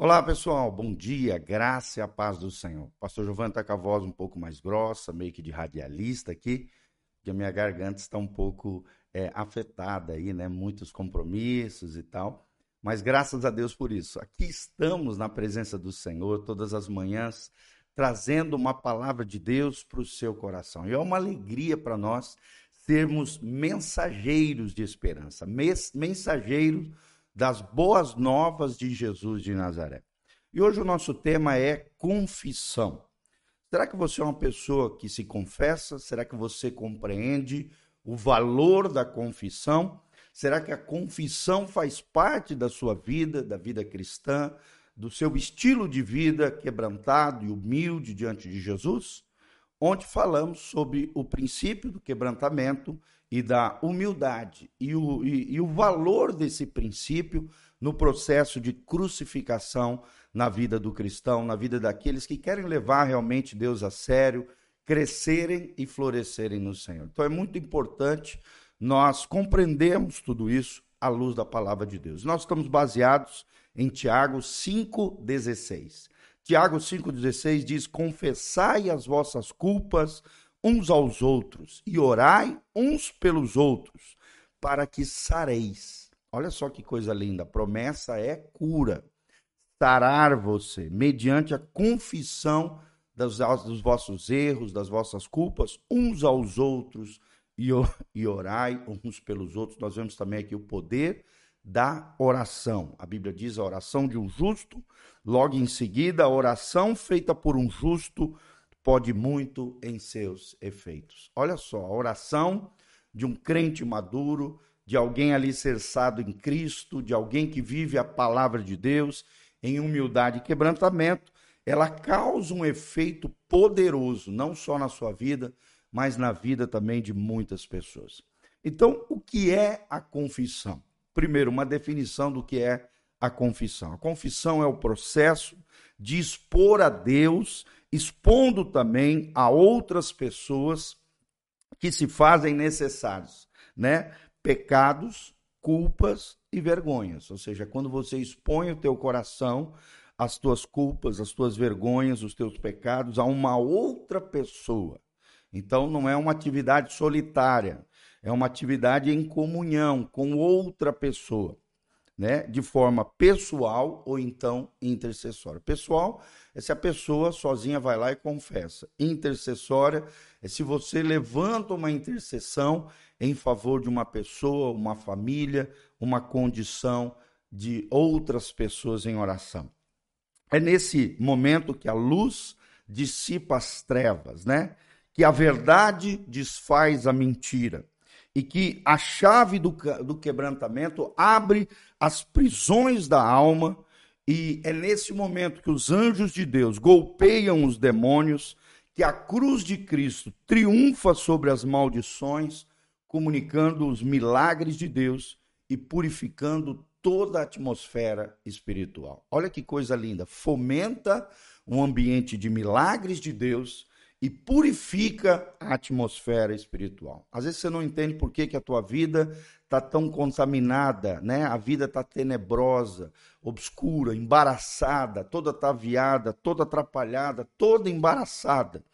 Olá pessoal, bom dia, graça e a paz do Senhor. Pastor Giovanni está com a voz um pouco mais grossa, meio que de radialista aqui, porque a minha garganta está um pouco é, afetada aí, né? Muitos compromissos e tal. Mas graças a Deus por isso. Aqui estamos na presença do Senhor todas as manhãs, trazendo uma palavra de Deus para o seu coração. E é uma alegria para nós sermos mensageiros de esperança, mensageiros das boas novas de Jesus de Nazaré. E hoje o nosso tema é confissão. Será que você é uma pessoa que se confessa? Será que você compreende o valor da confissão? Será que a confissão faz parte da sua vida, da vida cristã, do seu estilo de vida quebrantado e humilde diante de Jesus? Onde falamos sobre o princípio do quebrantamento e da humildade e o, e, e o valor desse princípio no processo de crucificação na vida do cristão, na vida daqueles que querem levar realmente Deus a sério, crescerem e florescerem no Senhor. Então é muito importante nós compreendermos tudo isso à luz da palavra de Deus. Nós estamos baseados em Tiago 5,16. Tiago 5,16 diz: Confessai as vossas culpas uns aos outros e orai uns pelos outros, para que sareis. Olha só que coisa linda, a promessa é cura. Sarar você, mediante a confissão dos, dos vossos erros, das vossas culpas, uns aos outros, e, e orai uns pelos outros. Nós vemos também aqui o poder da oração. A Bíblia diz a oração de um justo, logo em seguida, a oração feita por um justo pode muito em seus efeitos. Olha só, a oração de um crente maduro, de alguém alicerçado em Cristo, de alguém que vive a palavra de Deus em humildade e quebrantamento, ela causa um efeito poderoso, não só na sua vida, mas na vida também de muitas pessoas. Então, o que é a confissão? Primeiro, uma definição do que é a confissão. A confissão é o processo de expor a Deus expondo também a outras pessoas que se fazem necessários, né? Pecados, culpas e vergonhas. Ou seja, quando você expõe o teu coração, as tuas culpas, as tuas vergonhas, os teus pecados a uma outra pessoa. Então não é uma atividade solitária, é uma atividade em comunhão com outra pessoa né, de forma pessoal ou então intercessória. Pessoal é se a pessoa sozinha vai lá e confessa. Intercessória é se você levanta uma intercessão em favor de uma pessoa, uma família, uma condição de outras pessoas em oração. É nesse momento que a luz dissipa as trevas, né? Que a verdade desfaz a mentira e que a chave do, do quebrantamento abre as prisões da alma, e é nesse momento que os anjos de Deus golpeiam os demônios, que a cruz de Cristo triunfa sobre as maldições, comunicando os milagres de Deus e purificando toda a atmosfera espiritual. Olha que coisa linda! Fomenta um ambiente de milagres de Deus e purifica a atmosfera espiritual. Às vezes você não entende por que, que a tua vida está tão contaminada, né? A vida está tenebrosa, obscura, embaraçada, toda ataviada, toda atrapalhada, toda embaraçada.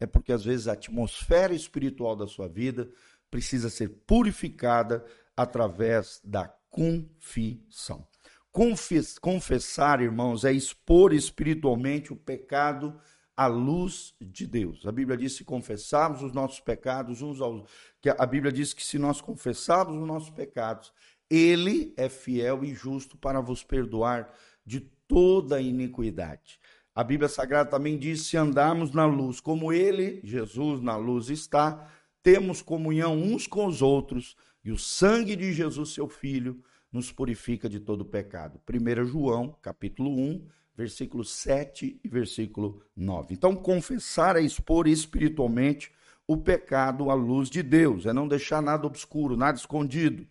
É porque às vezes a atmosfera espiritual da sua vida precisa ser purificada através da confissão. Confessar, irmãos, é expor espiritualmente o pecado à luz de Deus. A Bíblia diz se confessarmos os nossos pecados uns aos que a Bíblia diz que se nós confessarmos os nossos pecados, ele é fiel e justo para vos perdoar de toda iniquidade. A Bíblia Sagrada também diz: se andarmos na luz, como ele, Jesus, na luz está, temos comunhão uns com os outros, e o sangue de Jesus, seu Filho, nos purifica de todo pecado. 1 João, capítulo 1, versículo 7 e versículo 9. Então, confessar é expor espiritualmente o pecado à luz de Deus, é não deixar nada obscuro, nada escondido.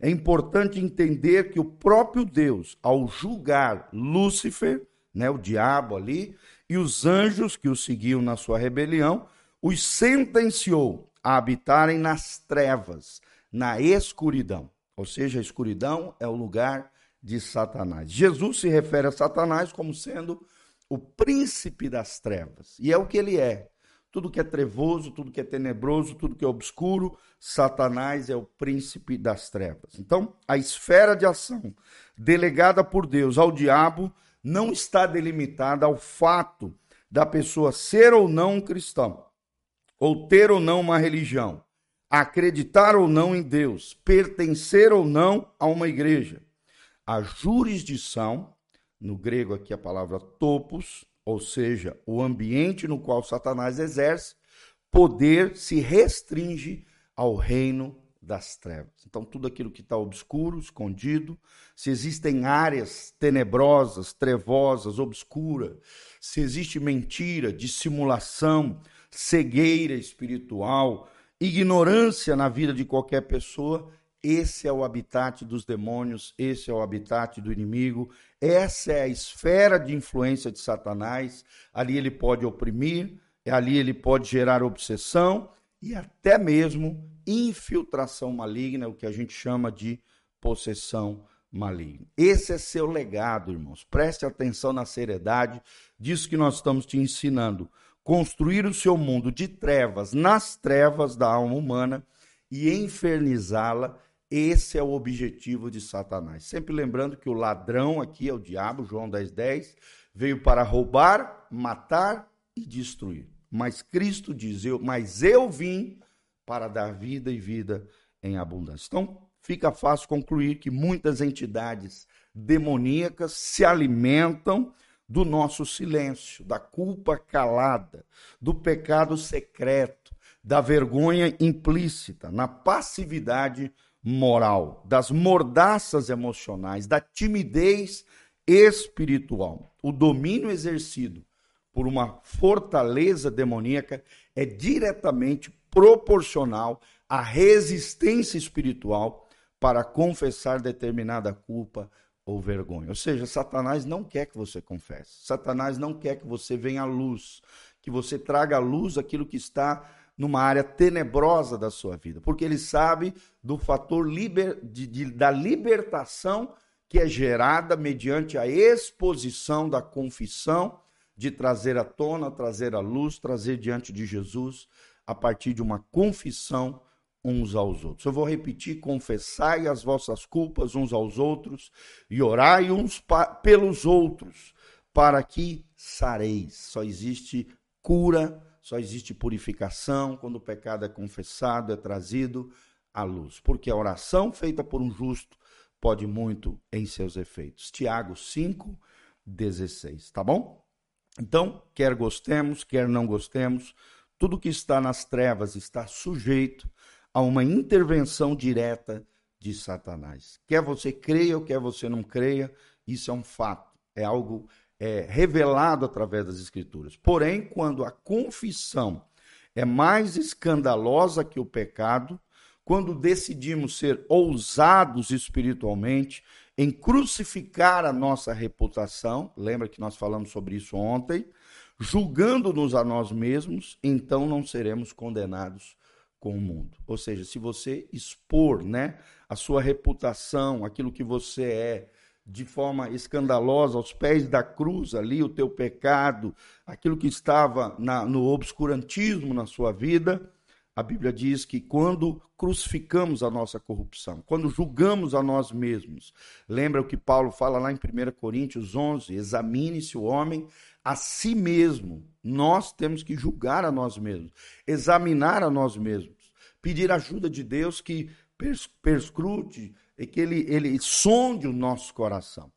É importante entender que o próprio Deus, ao julgar Lúcifer, né, o diabo ali, e os anjos que o seguiam na sua rebelião, os sentenciou a habitarem nas trevas, na escuridão. Ou seja, a escuridão é o lugar de Satanás. Jesus se refere a Satanás como sendo o príncipe das trevas. E é o que ele é. Tudo que é trevoso, tudo que é tenebroso, tudo que é obscuro, Satanás é o príncipe das trevas. Então, a esfera de ação delegada por Deus ao diabo não está delimitada ao fato da pessoa ser ou não um cristão, ou ter ou não uma religião, acreditar ou não em Deus, pertencer ou não a uma igreja. A jurisdição, no grego aqui a palavra topos, ou seja, o ambiente no qual Satanás exerce, poder se restringe ao reino das trevas. Então, tudo aquilo que está obscuro, escondido, se existem áreas tenebrosas, trevosas, obscuras, se existe mentira, dissimulação, cegueira espiritual, ignorância na vida de qualquer pessoa, esse é o habitat dos demônios, esse é o habitat do inimigo, essa é a esfera de influência de Satanás. Ali ele pode oprimir, ali ele pode gerar obsessão e até mesmo infiltração maligna, o que a gente chama de possessão maligna. Esse é seu legado, irmãos. Preste atenção na seriedade disso que nós estamos te ensinando. Construir o seu mundo de trevas nas trevas da alma humana e infernizá-la esse é o objetivo de Satanás. Sempre lembrando que o ladrão aqui é o diabo, João 10,10, 10, veio para roubar, matar e destruir. Mas Cristo diz: eu, Mas eu vim para dar vida e vida em abundância. Então, fica fácil concluir que muitas entidades demoníacas se alimentam do nosso silêncio, da culpa calada, do pecado secreto, da vergonha implícita, na passividade moral, das mordaças emocionais, da timidez espiritual. O domínio exercido por uma fortaleza demoníaca é diretamente proporcional à resistência espiritual para confessar determinada culpa ou vergonha. Ou seja, Satanás não quer que você confesse. Satanás não quer que você venha à luz, que você traga à luz aquilo que está numa área tenebrosa da sua vida, porque ele sabe do fator liber, de, de, da libertação que é gerada mediante a exposição da confissão, de trazer à tona, trazer à luz, trazer diante de Jesus, a partir de uma confissão uns aos outros. Eu vou repetir: confessai as vossas culpas uns aos outros e orai uns pelos outros, para que sareis. Só existe cura só existe purificação quando o pecado é confessado, é trazido à luz. Porque a oração feita por um justo pode muito em seus efeitos. Tiago 5, 16. Tá bom? Então, quer gostemos, quer não gostemos, tudo que está nas trevas está sujeito a uma intervenção direta de Satanás. Quer você creia ou quer você não creia, isso é um fato, é algo é, revelado através das Escrituras. Porém, quando a confissão é mais escandalosa que o pecado, quando decidimos ser ousados espiritualmente em crucificar a nossa reputação, lembra que nós falamos sobre isso ontem, julgando-nos a nós mesmos, então não seremos condenados com o mundo. Ou seja, se você expor, né, a sua reputação, aquilo que você é, de forma escandalosa aos pés da cruz ali o teu pecado, aquilo que estava na, no obscurantismo na sua vida. A Bíblia diz que quando crucificamos a nossa corrupção, quando julgamos a nós mesmos, lembra o que Paulo fala lá em 1 Coríntios 11: examine-se o homem a si mesmo. Nós temos que julgar a nós mesmos, examinar a nós mesmos, pedir ajuda de Deus que perscrute, é que ele, ele sonde o nosso coração.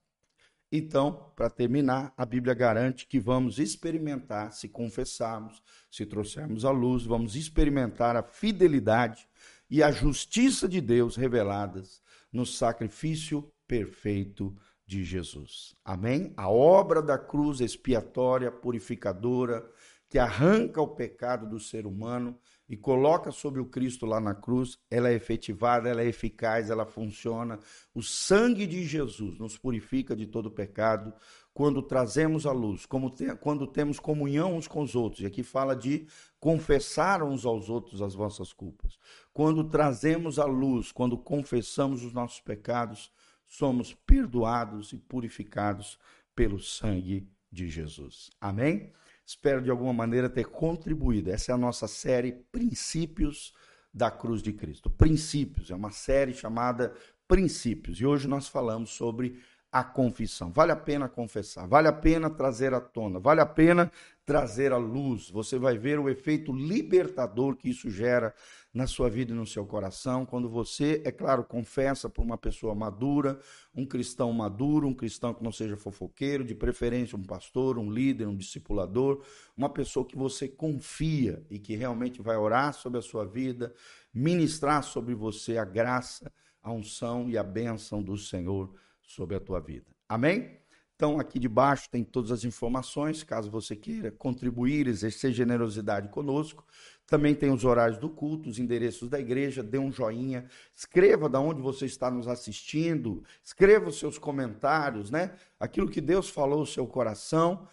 Então, para terminar, a Bíblia garante que vamos experimentar, se confessarmos, se trouxermos à luz, vamos experimentar a fidelidade e a justiça de Deus reveladas no sacrifício perfeito de Jesus. Amém? A obra da cruz expiatória, purificadora, que arranca o pecado do ser humano e coloca sobre o Cristo lá na cruz, ela é efetivada, ela é eficaz, ela funciona. O sangue de Jesus nos purifica de todo pecado quando trazemos a luz, te, quando temos comunhão uns com os outros. E aqui fala de confessar uns aos outros as vossas culpas. Quando trazemos a luz, quando confessamos os nossos pecados, somos perdoados e purificados pelo sangue de Jesus. Amém? Espero de alguma maneira ter contribuído. Essa é a nossa série Princípios da Cruz de Cristo. Princípios, é uma série chamada Princípios. E hoje nós falamos sobre a confissão. Vale a pena confessar, vale a pena trazer à tona, vale a pena trazer à luz. Você vai ver o efeito libertador que isso gera na sua vida e no seu coração, quando você, é claro, confessa para uma pessoa madura, um cristão maduro, um cristão que não seja fofoqueiro, de preferência um pastor, um líder, um discipulador, uma pessoa que você confia e que realmente vai orar sobre a sua vida, ministrar sobre você a graça, a unção e a bênção do Senhor sobre a tua vida. Amém? Então, aqui debaixo tem todas as informações, caso você queira contribuir, exercer generosidade conosco. Também tem os horários do culto, os endereços da igreja, dê um joinha, escreva da onde você está nos assistindo, escreva os seus comentários, né? Aquilo que Deus falou no seu coração,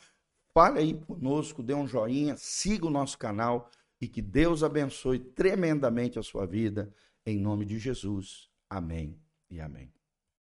fale aí conosco, dê um joinha, siga o nosso canal e que Deus abençoe tremendamente a sua vida, em nome de Jesus. Amém e amém.